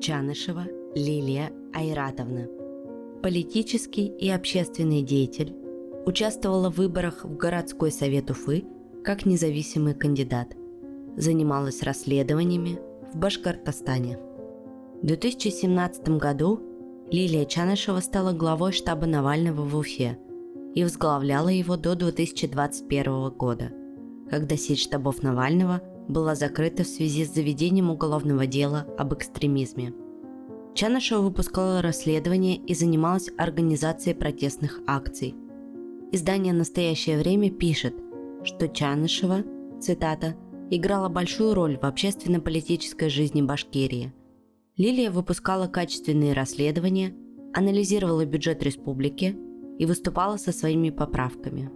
Чанышева Лилия Айратовна. Политический и общественный деятель. Участвовала в выборах в городской совет Уфы как независимый кандидат. Занималась расследованиями в Башкортостане. В 2017 году Лилия Чанышева стала главой штаба Навального в Уфе и возглавляла его до 2021 года, когда сеть штабов Навального была закрыта в связи с заведением уголовного дела об экстремизме. Чанышева выпускала расследования и занималась организацией протестных акций. Издание «Настоящее время» пишет, что Чанышева, цитата, играла большую роль в общественно-политической жизни Башкирии. Лилия выпускала качественные расследования, анализировала бюджет республики и выступала со своими поправками.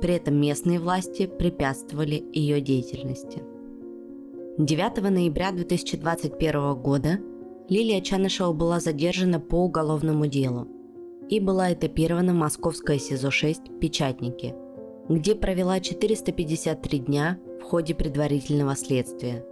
При этом местные власти препятствовали ее деятельности – 9 ноября 2021 года Лилия Чанышева была задержана по уголовному делу и была этапирована в московское СИЗО-6 «Печатники», где провела 453 дня в ходе предварительного следствия.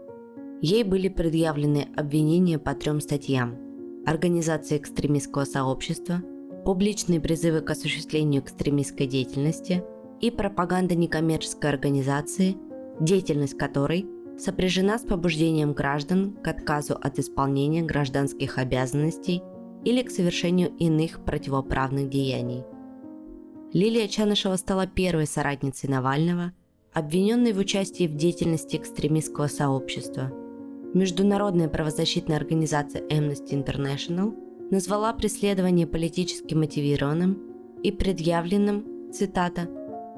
Ей были предъявлены обвинения по трем статьям – организация экстремистского сообщества, публичные призывы к осуществлению экстремистской деятельности и пропаганда некоммерческой организации, деятельность которой – сопряжена с побуждением граждан к отказу от исполнения гражданских обязанностей или к совершению иных противоправных деяний. Лилия Чанышева стала первой соратницей Навального, обвиненной в участии в деятельности экстремистского сообщества. Международная правозащитная организация Amnesty International назвала преследование политически мотивированным и предъявленным, цитата,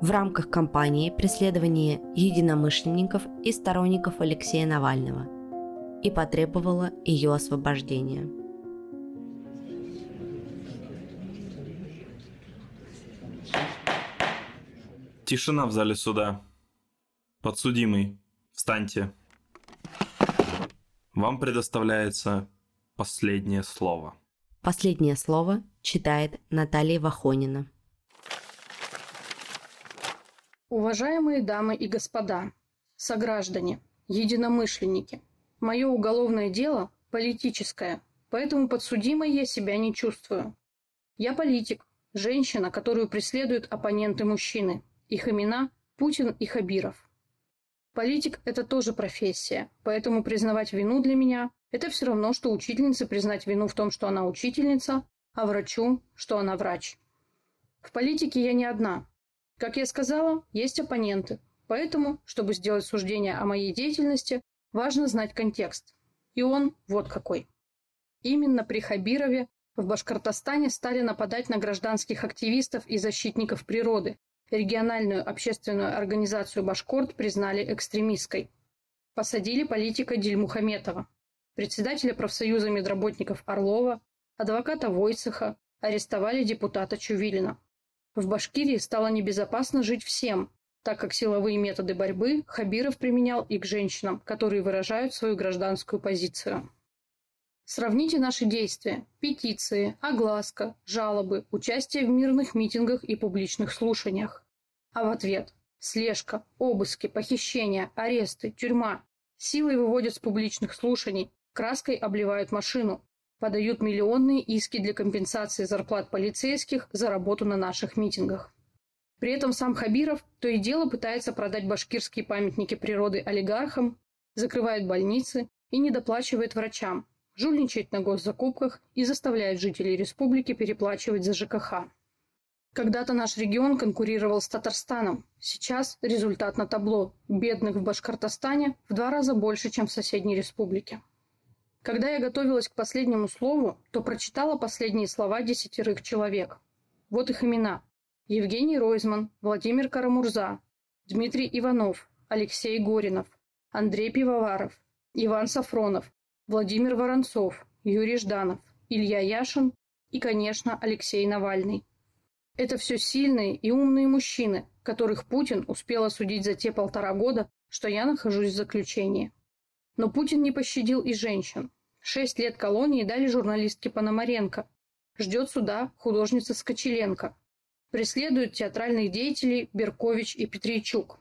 в рамках кампании преследования единомышленников и сторонников Алексея Навального и потребовала ее освобождения. Тишина в зале суда. Подсудимый, встаньте. Вам предоставляется последнее слово. Последнее слово читает Наталья Вахонина. Уважаемые дамы и господа, сограждане, единомышленники, мое уголовное дело политическое, поэтому подсудимой я себя не чувствую. Я политик, женщина, которую преследуют оппоненты мужчины. Их имена – Путин и Хабиров. Политик – это тоже профессия, поэтому признавать вину для меня – это все равно, что учительнице признать вину в том, что она учительница, а врачу, что она врач. В политике я не одна – как я сказала, есть оппоненты. Поэтому, чтобы сделать суждение о моей деятельности, важно знать контекст. И он вот какой. Именно при Хабирове в Башкортостане стали нападать на гражданских активистов и защитников природы. Региональную общественную организацию «Башкорт» признали экстремистской. Посадили политика Дильмухаметова, председателя профсоюза медработников Орлова, адвоката Войцеха, арестовали депутата Чувилина. В Башкирии стало небезопасно жить всем, так как силовые методы борьбы Хабиров применял и к женщинам, которые выражают свою гражданскую позицию. Сравните наши действия. Петиции, огласка, жалобы, участие в мирных митингах и публичных слушаниях. А в ответ – слежка, обыски, похищения, аресты, тюрьма. Силой выводят с публичных слушаний, краской обливают машину, подают миллионные иски для компенсации зарплат полицейских за работу на наших митингах. При этом сам Хабиров то и дело пытается продать башкирские памятники природы олигархам, закрывает больницы и не доплачивает врачам, жульничает на госзакупках и заставляет жителей республики переплачивать за ЖКХ. Когда-то наш регион конкурировал с Татарстаном. Сейчас результат на табло. Бедных в Башкортостане в два раза больше, чем в соседней республике. Когда я готовилась к последнему слову, то прочитала последние слова десятерых человек. Вот их имена. Евгений Ройзман, Владимир Карамурза, Дмитрий Иванов, Алексей Горинов, Андрей Пивоваров, Иван Сафронов, Владимир Воронцов, Юрий Жданов, Илья Яшин и, конечно, Алексей Навальный. Это все сильные и умные мужчины, которых Путин успел осудить за те полтора года, что я нахожусь в заключении. Но Путин не пощадил и женщин. Шесть лет колонии дали журналистке Пономаренко. Ждет суда художница Скочеленко. Преследуют театральных деятелей Беркович и Петричук.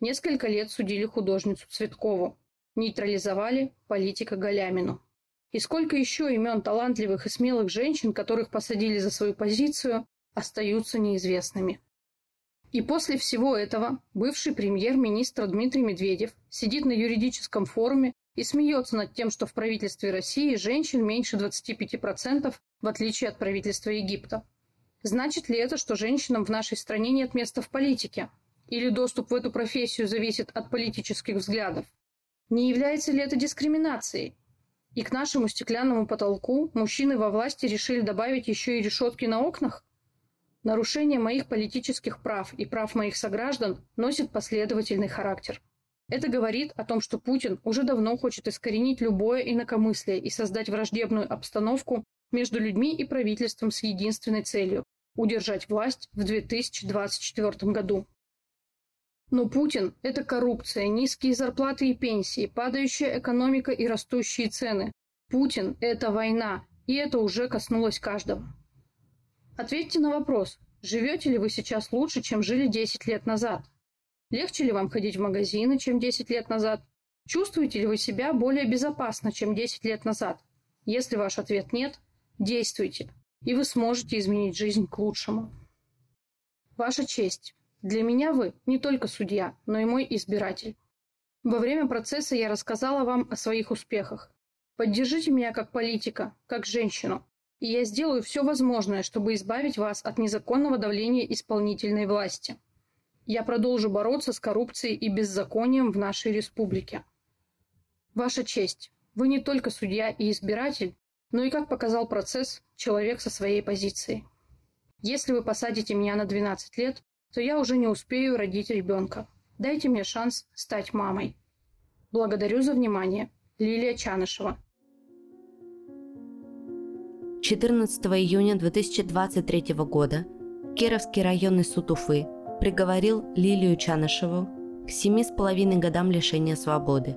Несколько лет судили художницу Цветкову. Нейтрализовали политика Галямину. И сколько еще имен талантливых и смелых женщин, которых посадили за свою позицию, остаются неизвестными. И после всего этого бывший премьер-министр Дмитрий Медведев сидит на юридическом форуме и смеется над тем, что в правительстве России женщин меньше 25%, в отличие от правительства Египта. Значит ли это, что женщинам в нашей стране нет места в политике? Или доступ в эту профессию зависит от политических взглядов? Не является ли это дискриминацией? И к нашему стеклянному потолку мужчины во власти решили добавить еще и решетки на окнах? Нарушение моих политических прав и прав моих сограждан носит последовательный характер. Это говорит о том, что Путин уже давно хочет искоренить любое инакомыслие и создать враждебную обстановку между людьми и правительством с единственной целью – удержать власть в 2024 году. Но Путин – это коррупция, низкие зарплаты и пенсии, падающая экономика и растущие цены. Путин – это война, и это уже коснулось каждого. Ответьте на вопрос, живете ли вы сейчас лучше, чем жили 10 лет назад? Легче ли вам ходить в магазины, чем 10 лет назад? Чувствуете ли вы себя более безопасно, чем 10 лет назад? Если ваш ответ нет, действуйте, и вы сможете изменить жизнь к лучшему. Ваша честь. Для меня вы не только судья, но и мой избиратель. Во время процесса я рассказала вам о своих успехах. Поддержите меня как политика, как женщину, и я сделаю все возможное, чтобы избавить вас от незаконного давления исполнительной власти. Я продолжу бороться с коррупцией и беззаконием в нашей республике. Ваша честь, вы не только судья и избиратель, но и, как показал процесс, человек со своей позицией. Если вы посадите меня на 12 лет, то я уже не успею родить ребенка. Дайте мне шанс стать мамой. Благодарю за внимание. Лилия Чанышева. 14 июня 2023 года Кировский районный суд Уфы приговорил Лилию Чанышеву к семи с половиной годам лишения свободы.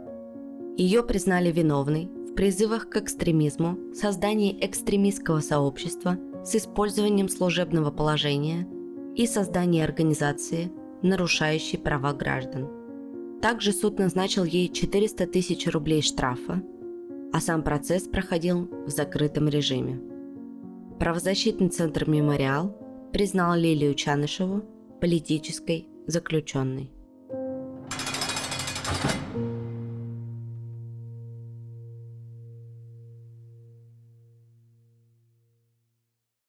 Ее признали виновной в призывах к экстремизму, создании экстремистского сообщества с использованием служебного положения и создании организации, нарушающей права граждан. Также суд назначил ей 400 тысяч рублей штрафа, а сам процесс проходил в закрытом режиме. Правозащитный центр «Мемориал» признал Лилию Чанышеву политической заключенной.